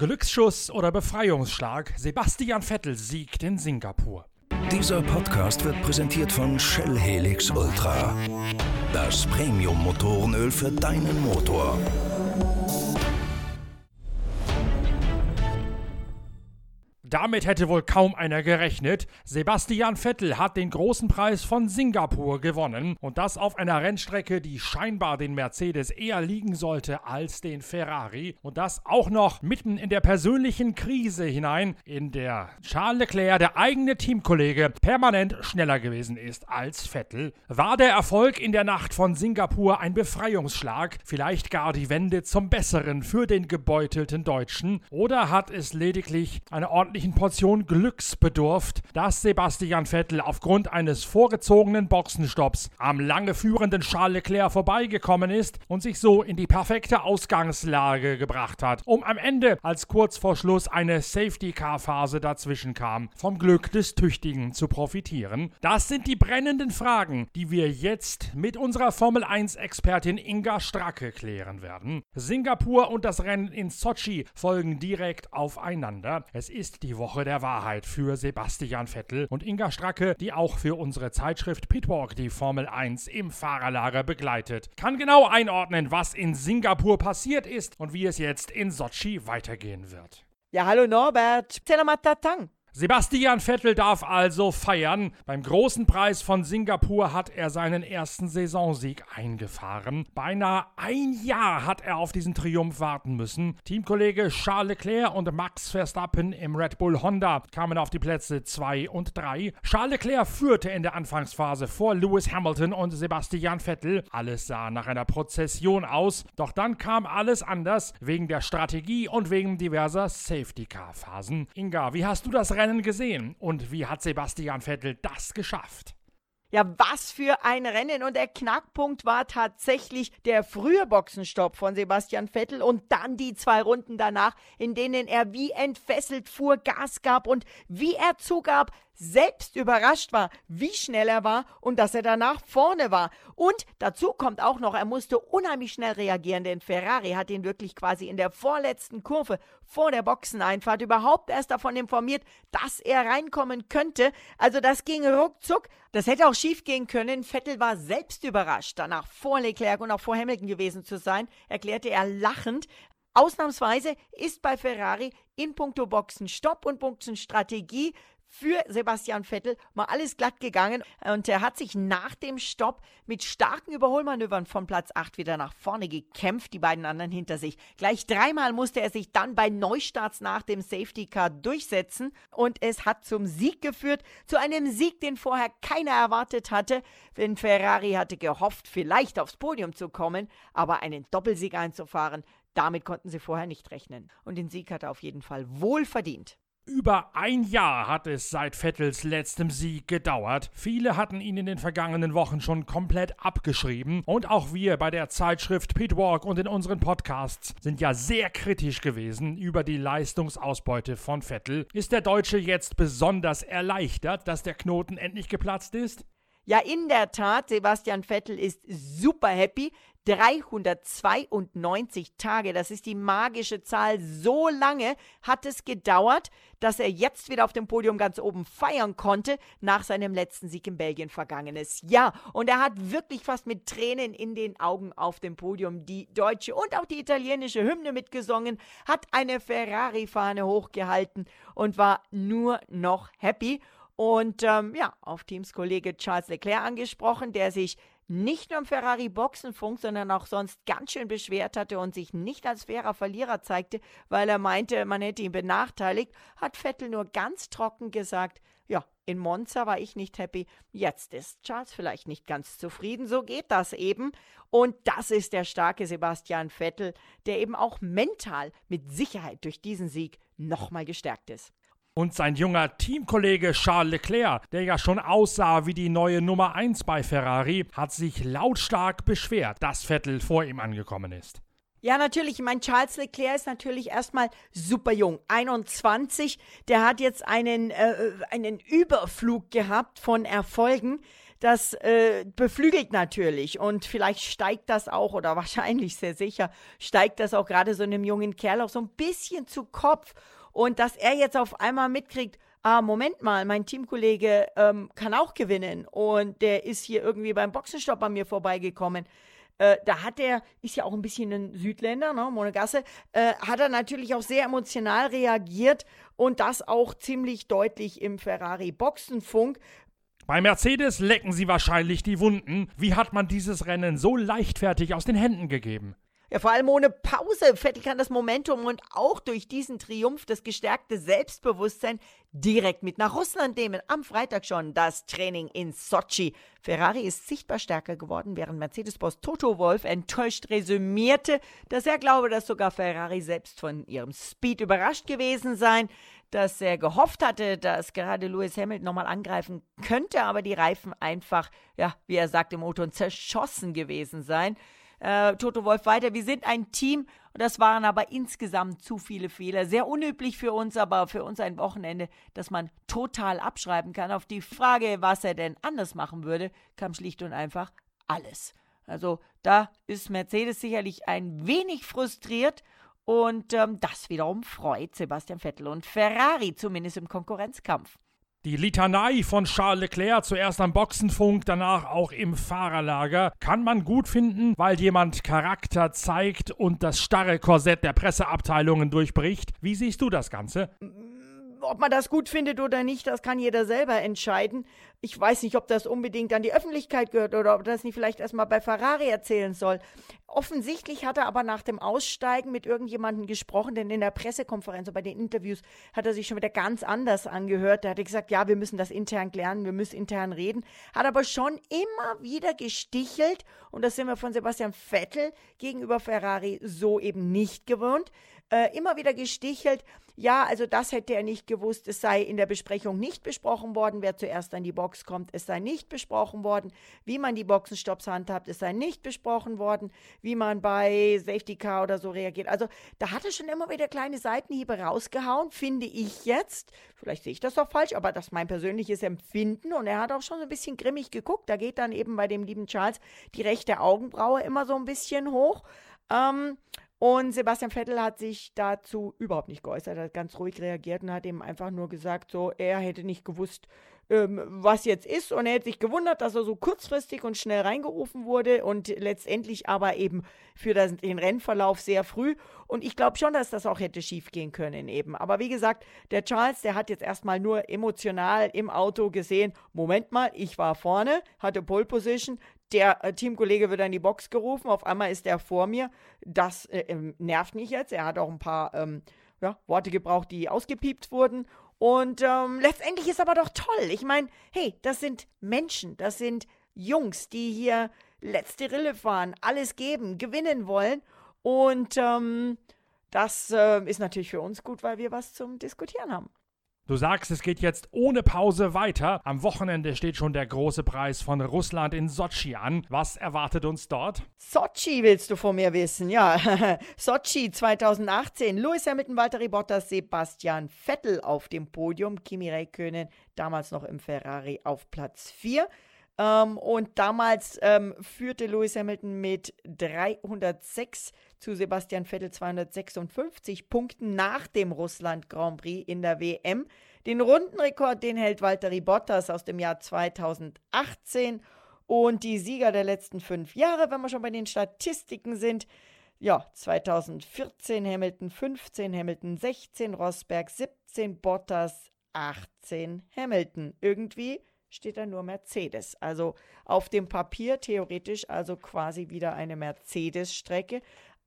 Glücksschuss oder Befreiungsschlag, Sebastian Vettel siegt in Singapur. Dieser Podcast wird präsentiert von Shell Helix Ultra. Das Premium-Motorenöl für deinen Motor. Damit hätte wohl kaum einer gerechnet. Sebastian Vettel hat den großen Preis von Singapur gewonnen und das auf einer Rennstrecke, die scheinbar den Mercedes eher liegen sollte als den Ferrari und das auch noch mitten in der persönlichen Krise hinein, in der Charles Leclerc, der eigene Teamkollege, permanent schneller gewesen ist als Vettel. War der Erfolg in der Nacht von Singapur ein Befreiungsschlag, vielleicht gar die Wende zum Besseren für den gebeutelten Deutschen oder hat es lediglich eine ordentliche ordentlichen Portion Glücks bedurft, dass Sebastian Vettel aufgrund eines vorgezogenen Boxenstopps am lange führenden Charles Leclerc vorbeigekommen ist und sich so in die perfekte Ausgangslage gebracht hat, um am Ende, als kurz vor Schluss eine Safety-Car-Phase dazwischen kam, vom Glück des Tüchtigen zu profitieren? Das sind die brennenden Fragen, die wir jetzt mit unserer Formel 1-Expertin Inga Stracke klären werden. Singapur und das Rennen in Sochi folgen direkt aufeinander. Es ist die die Woche der Wahrheit für Sebastian Vettel und Inga Stracke, die auch für unsere Zeitschrift Pitwalk die Formel 1 im Fahrerlager begleitet. Kann genau einordnen, was in Singapur passiert ist und wie es jetzt in Sochi weitergehen wird. Ja, hallo Norbert. Telematatang. Sebastian Vettel darf also feiern. Beim großen Preis von Singapur hat er seinen ersten Saisonsieg eingefahren. Beinahe ein Jahr hat er auf diesen Triumph warten müssen. Teamkollege Charles Leclerc und Max Verstappen im Red Bull Honda kamen auf die Plätze 2 und 3. Charles Leclerc führte in der Anfangsphase vor Lewis Hamilton und Sebastian Vettel. Alles sah nach einer Prozession aus, doch dann kam alles anders wegen der Strategie und wegen diverser Safety-Car-Phasen. Inga, wie hast du das Rennen gesehen und wie hat Sebastian Vettel das geschafft? Ja, was für ein Rennen. Und der Knackpunkt war tatsächlich der frühe Boxenstopp von Sebastian Vettel und dann die zwei Runden danach, in denen er wie entfesselt fuhr, Gas gab und wie er zugab, selbst überrascht war, wie schnell er war und dass er danach vorne war. Und dazu kommt auch noch, er musste unheimlich schnell reagieren, denn Ferrari hat ihn wirklich quasi in der vorletzten Kurve vor der Boxeneinfahrt überhaupt erst davon informiert, dass er reinkommen könnte. Also das ging ruckzuck. Das hätte auch schief gehen können. Vettel war selbst überrascht, danach vor Leclerc und auch vor Hamilton gewesen zu sein, erklärte er lachend. Ausnahmsweise ist bei Ferrari in puncto Boxenstopp und Boxenstrategie für Sebastian Vettel mal alles glatt gegangen und er hat sich nach dem Stopp mit starken Überholmanövern von Platz 8 wieder nach vorne gekämpft, die beiden anderen hinter sich. Gleich dreimal musste er sich dann bei Neustarts nach dem Safety Car durchsetzen und es hat zum Sieg geführt, zu einem Sieg, den vorher keiner erwartet hatte, denn Ferrari hatte gehofft, vielleicht aufs Podium zu kommen, aber einen Doppelsieg einzufahren, damit konnten sie vorher nicht rechnen. Und den Sieg hat er auf jeden Fall wohl verdient. Über ein Jahr hat es seit Vettels letztem Sieg gedauert. Viele hatten ihn in den vergangenen Wochen schon komplett abgeschrieben. Und auch wir bei der Zeitschrift Pitwalk und in unseren Podcasts sind ja sehr kritisch gewesen über die Leistungsausbeute von Vettel. Ist der Deutsche jetzt besonders erleichtert, dass der Knoten endlich geplatzt ist? Ja, in der Tat, Sebastian Vettel ist super happy. 392 Tage, das ist die magische Zahl. So lange hat es gedauert, dass er jetzt wieder auf dem Podium ganz oben feiern konnte, nach seinem letzten Sieg in Belgien vergangenes Jahr. Und er hat wirklich fast mit Tränen in den Augen auf dem Podium die deutsche und auch die italienische Hymne mitgesungen, hat eine Ferrari-Fahne hochgehalten und war nur noch happy. Und ähm, ja, auf Teamskollege Charles Leclerc angesprochen, der sich nicht nur im Ferrari Boxenfunk, sondern auch sonst ganz schön beschwert hatte und sich nicht als fairer Verlierer zeigte, weil er meinte, man hätte ihn benachteiligt, hat Vettel nur ganz trocken gesagt, ja, in Monza war ich nicht happy, jetzt ist Charles vielleicht nicht ganz zufrieden, so geht das eben. Und das ist der starke Sebastian Vettel, der eben auch mental mit Sicherheit durch diesen Sieg nochmal gestärkt ist. Und sein junger Teamkollege Charles Leclerc, der ja schon aussah wie die neue Nummer 1 bei Ferrari, hat sich lautstark beschwert, dass Vettel vor ihm angekommen ist. Ja, natürlich. Ich meine, Charles Leclerc ist natürlich erstmal super jung. 21. Der hat jetzt einen, äh, einen Überflug gehabt von Erfolgen. das äh, beflügelt natürlich und vielleicht steigt das auch oder wahrscheinlich sehr sicher steigt das auch gerade so einem jungen Kerl auch so ein bisschen zu Kopf und dass er jetzt auf einmal mitkriegt, ah, Moment mal, mein Teamkollege ähm, kann auch gewinnen und der ist hier irgendwie beim Boxenstopp an mir vorbeigekommen. Äh, da hat er, ist ja auch ein bisschen ein Südländer, ne, Monegasse, äh, hat er natürlich auch sehr emotional reagiert und das auch ziemlich deutlich im Ferrari Boxenfunk. Bei Mercedes lecken sie wahrscheinlich die Wunden. Wie hat man dieses Rennen so leichtfertig aus den Händen gegeben? Ja, vor allem ohne Pause. Vettel kann das Momentum und auch durch diesen Triumph das gestärkte Selbstbewusstsein direkt mit nach Russland nehmen. Am Freitag schon das Training in Sochi. Ferrari ist sichtbar stärker geworden, während Mercedes-Boss Toto Wolf enttäuscht resümierte, dass er glaube, dass sogar Ferrari selbst von ihrem Speed überrascht gewesen sein dass er gehofft hatte, dass gerade Lewis Hamilton nochmal angreifen könnte, aber die Reifen einfach, ja, wie er sagt im Motor, zerschossen gewesen sein äh, Toto Wolf weiter. Wir sind ein Team das waren aber insgesamt zu viele Fehler. Sehr unüblich für uns, aber für uns ein Wochenende, das man total abschreiben kann. Auf die Frage, was er denn anders machen würde, kam schlicht und einfach alles. Also da ist Mercedes sicherlich ein wenig frustriert und ähm, das wiederum freut Sebastian Vettel und Ferrari, zumindest im Konkurrenzkampf. Die Litanei von Charles Leclerc, zuerst am Boxenfunk, danach auch im Fahrerlager, kann man gut finden, weil jemand Charakter zeigt und das starre Korsett der Presseabteilungen durchbricht. Wie siehst du das Ganze? ob man das gut findet oder nicht, das kann jeder selber entscheiden. Ich weiß nicht, ob das unbedingt an die Öffentlichkeit gehört oder ob das nicht vielleicht erstmal bei Ferrari erzählen soll. Offensichtlich hat er aber nach dem Aussteigen mit irgendjemandem gesprochen, denn in der Pressekonferenz und bei den Interviews hat er sich schon wieder ganz anders angehört. Da hat er gesagt, ja, wir müssen das intern klären, wir müssen intern reden. Hat aber schon immer wieder gestichelt und das sind wir von Sebastian Vettel gegenüber Ferrari so eben nicht gewohnt äh, immer wieder gestichelt, ja, also das hätte er nicht gewusst, es sei in der Besprechung nicht besprochen worden, wer zuerst an die Box kommt, es sei nicht besprochen worden, wie man die Boxenstopps handhabt, es sei nicht besprochen worden, wie man bei Safety Car oder so reagiert. Also da hat er schon immer wieder kleine Seitenhiebe rausgehauen, finde ich jetzt. Vielleicht sehe ich das auch falsch, aber das ist mein persönliches Empfinden und er hat auch schon so ein bisschen grimmig geguckt. Da geht dann eben bei dem lieben Charles die rechte Augenbraue immer so ein bisschen hoch. Ähm, und Sebastian Vettel hat sich dazu überhaupt nicht geäußert, hat ganz ruhig reagiert und hat ihm einfach nur gesagt, so, er hätte nicht gewusst, ähm, was jetzt ist und er hätte sich gewundert, dass er so kurzfristig und schnell reingerufen wurde und letztendlich aber eben für das, den Rennverlauf sehr früh. Und ich glaube schon, dass das auch hätte schief gehen können eben. Aber wie gesagt, der Charles, der hat jetzt erstmal nur emotional im Auto gesehen, Moment mal, ich war vorne, hatte Pole Position, der äh, Teamkollege wird in die Box gerufen, auf einmal ist er vor mir. Das äh, ähm, nervt mich jetzt. Er hat auch ein paar ähm, ja, Worte gebraucht, die ausgepiept wurden. Und ähm, letztendlich ist aber doch toll. Ich meine, hey, das sind Menschen, das sind Jungs, die hier letzte Rille fahren, alles geben, gewinnen wollen. Und ähm, das äh, ist natürlich für uns gut, weil wir was zum Diskutieren haben. Du sagst, es geht jetzt ohne Pause weiter. Am Wochenende steht schon der große Preis von Russland in Sochi an. Was erwartet uns dort? Sochi willst du von mir wissen, ja. Sochi 2018. Lewis Hamilton, Valtteri Bottas, Sebastian Vettel auf dem Podium. Kimi Räikkönen damals noch im Ferrari auf Platz 4. Ähm, und damals ähm, führte Lewis Hamilton mit 306 zu Sebastian Vettel 256 Punkten nach dem Russland Grand Prix in der WM. Den Rundenrekord, den hält Valtteri Bottas aus dem Jahr 2018. Und die Sieger der letzten fünf Jahre, wenn wir schon bei den Statistiken sind, ja, 2014 Hamilton 15, Hamilton 16, Rosberg 17, Bottas 18, Hamilton. Irgendwie steht da nur Mercedes. Also auf dem Papier theoretisch also quasi wieder eine Mercedes-Strecke.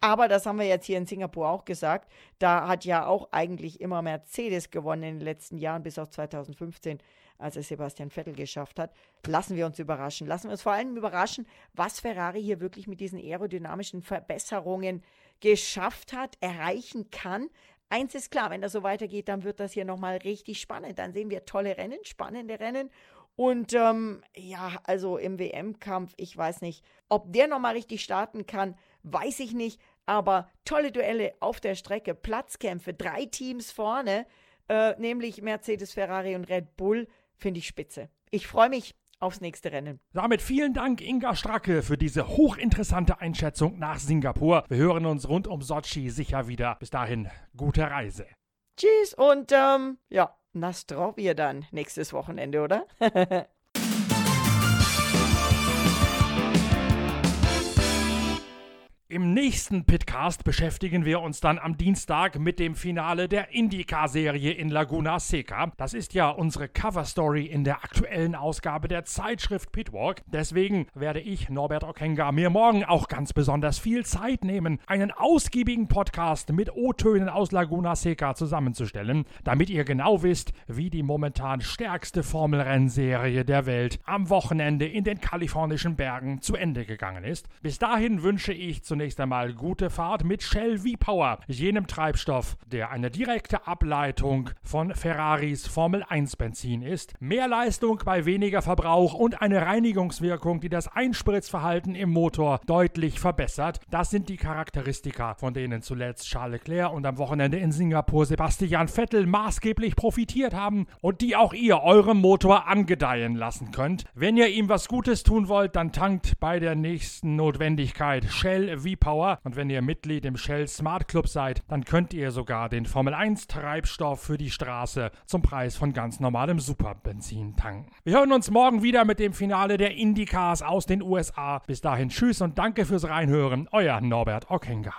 Aber das haben wir jetzt hier in Singapur auch gesagt. Da hat ja auch eigentlich immer Mercedes gewonnen in den letzten Jahren, bis auf 2015, als es Sebastian Vettel geschafft hat. Lassen wir uns überraschen. Lassen wir uns vor allem überraschen, was Ferrari hier wirklich mit diesen aerodynamischen Verbesserungen geschafft hat, erreichen kann. Eins ist klar, wenn das so weitergeht, dann wird das hier nochmal richtig spannend. Dann sehen wir tolle Rennen, spannende Rennen und ähm, ja, also im WM-Kampf, ich weiß nicht, ob der nochmal richtig starten kann, weiß ich nicht. Aber tolle Duelle auf der Strecke, Platzkämpfe, drei Teams vorne, äh, nämlich Mercedes, Ferrari und Red Bull, finde ich spitze. Ich freue mich aufs nächste Rennen. Damit vielen Dank, Inga Stracke, für diese hochinteressante Einschätzung nach Singapur. Wir hören uns rund um Sochi sicher wieder. Bis dahin, gute Reise. Tschüss und ähm, ja, Nastrovje dann nächstes Wochenende, oder? Im nächsten Pitcast beschäftigen wir uns dann am Dienstag mit dem Finale der IndyCar-Serie in Laguna Seca. Das ist ja unsere Coverstory in der aktuellen Ausgabe der Zeitschrift Pitwalk. Deswegen werde ich, Norbert Okenga, mir morgen auch ganz besonders viel Zeit nehmen, einen ausgiebigen Podcast mit O-Tönen aus Laguna Seca zusammenzustellen, damit ihr genau wisst, wie die momentan stärkste Formelrennserie der Welt am Wochenende in den kalifornischen Bergen zu Ende gegangen ist. Bis dahin wünsche ich zu zunächst einmal gute Fahrt mit Shell V-Power, jenem Treibstoff, der eine direkte Ableitung von Ferraris Formel 1 Benzin ist. Mehr Leistung bei weniger Verbrauch und eine Reinigungswirkung, die das Einspritzverhalten im Motor deutlich verbessert. Das sind die Charakteristika, von denen zuletzt Charles Leclerc und am Wochenende in Singapur Sebastian Vettel maßgeblich profitiert haben und die auch ihr eurem Motor angedeihen lassen könnt. Wenn ihr ihm was Gutes tun wollt, dann tankt bei der nächsten Notwendigkeit Shell V-Power. Und wenn ihr Mitglied im Shell Smart Club seid, dann könnt ihr sogar den Formel 1 Treibstoff für die Straße zum Preis von ganz normalem Superbenzin tanken. Wir hören uns morgen wieder mit dem Finale der Indycars aus den USA. Bis dahin tschüss und danke fürs Reinhören. Euer Norbert Ockenger.